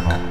piano.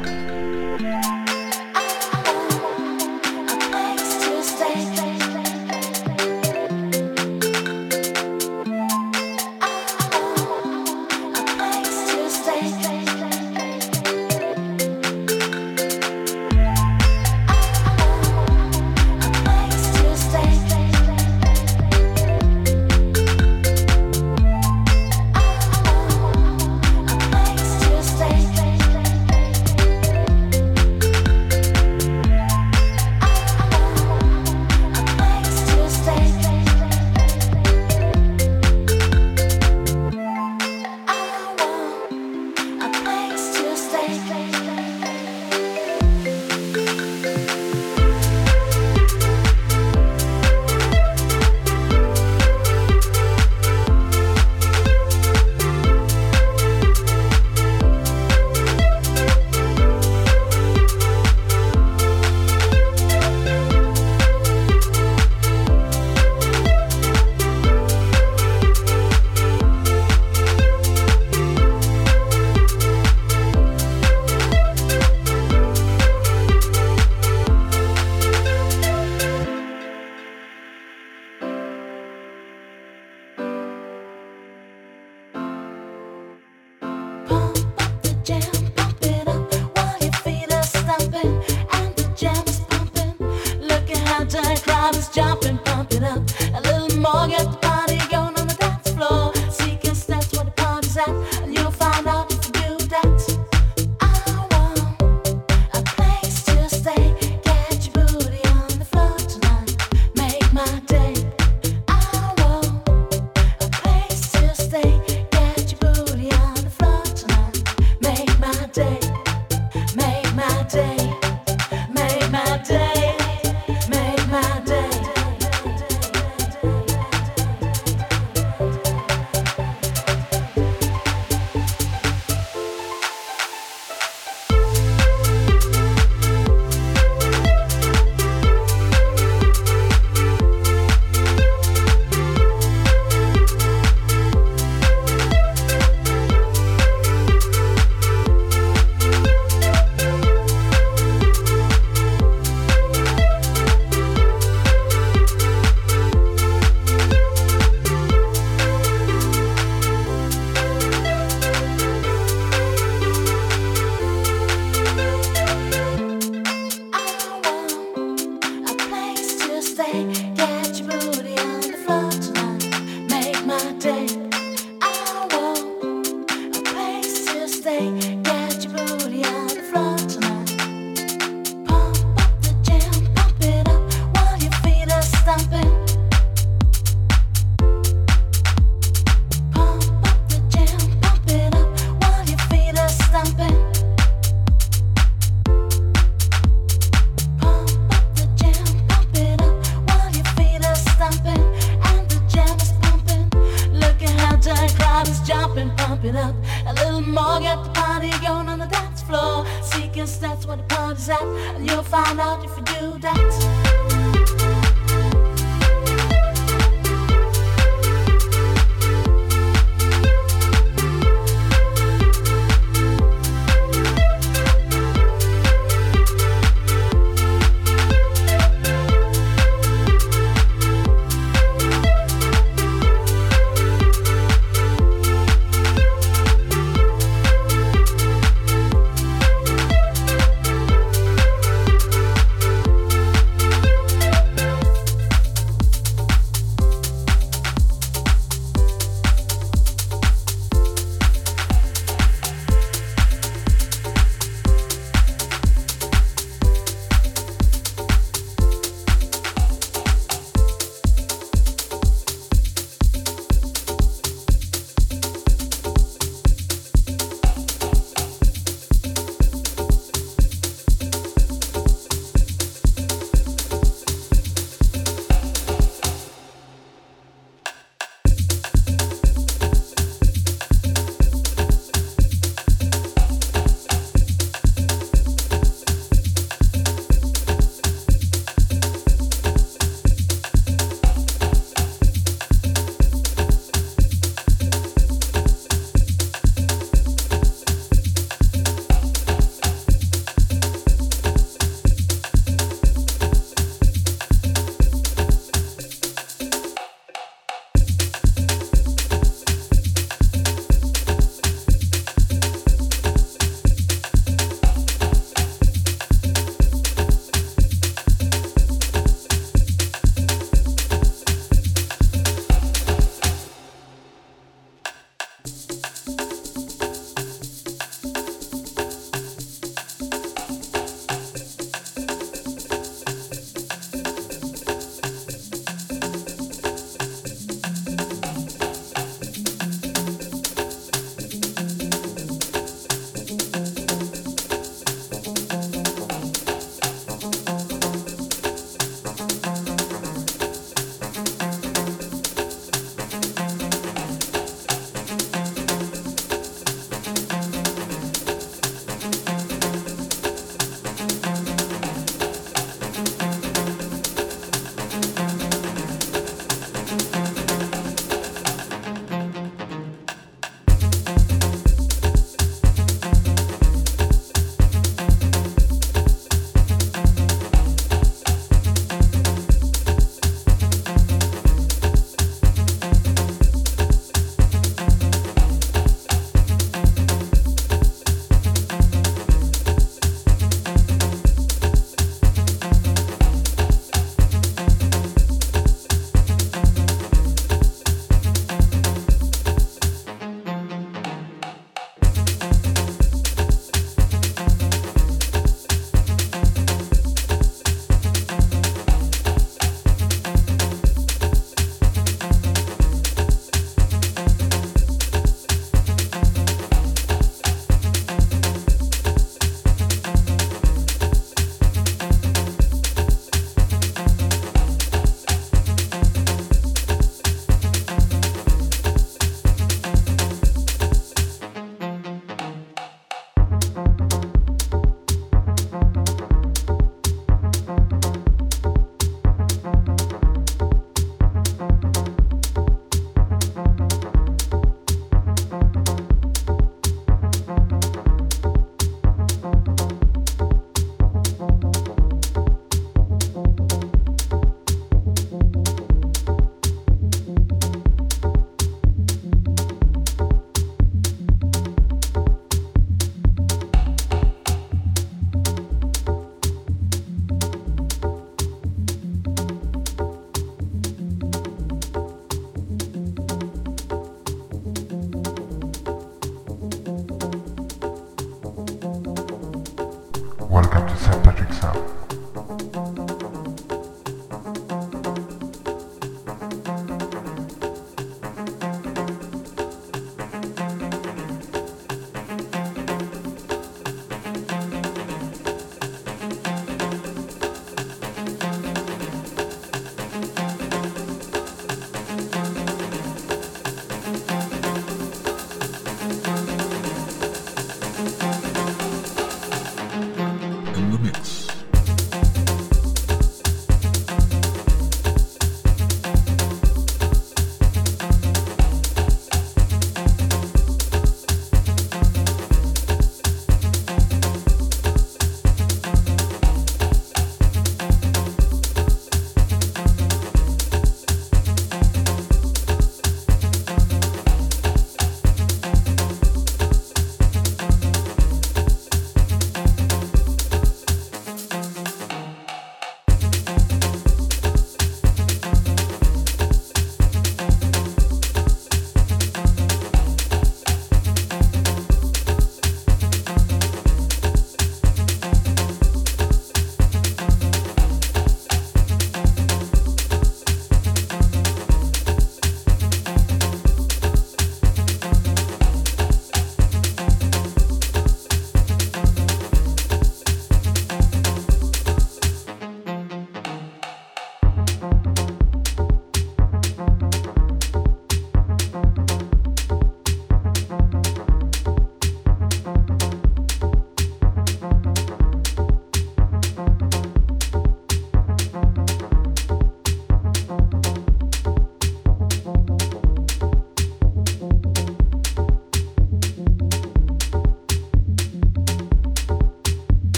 that, and you'll find out if you do that.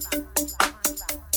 balance.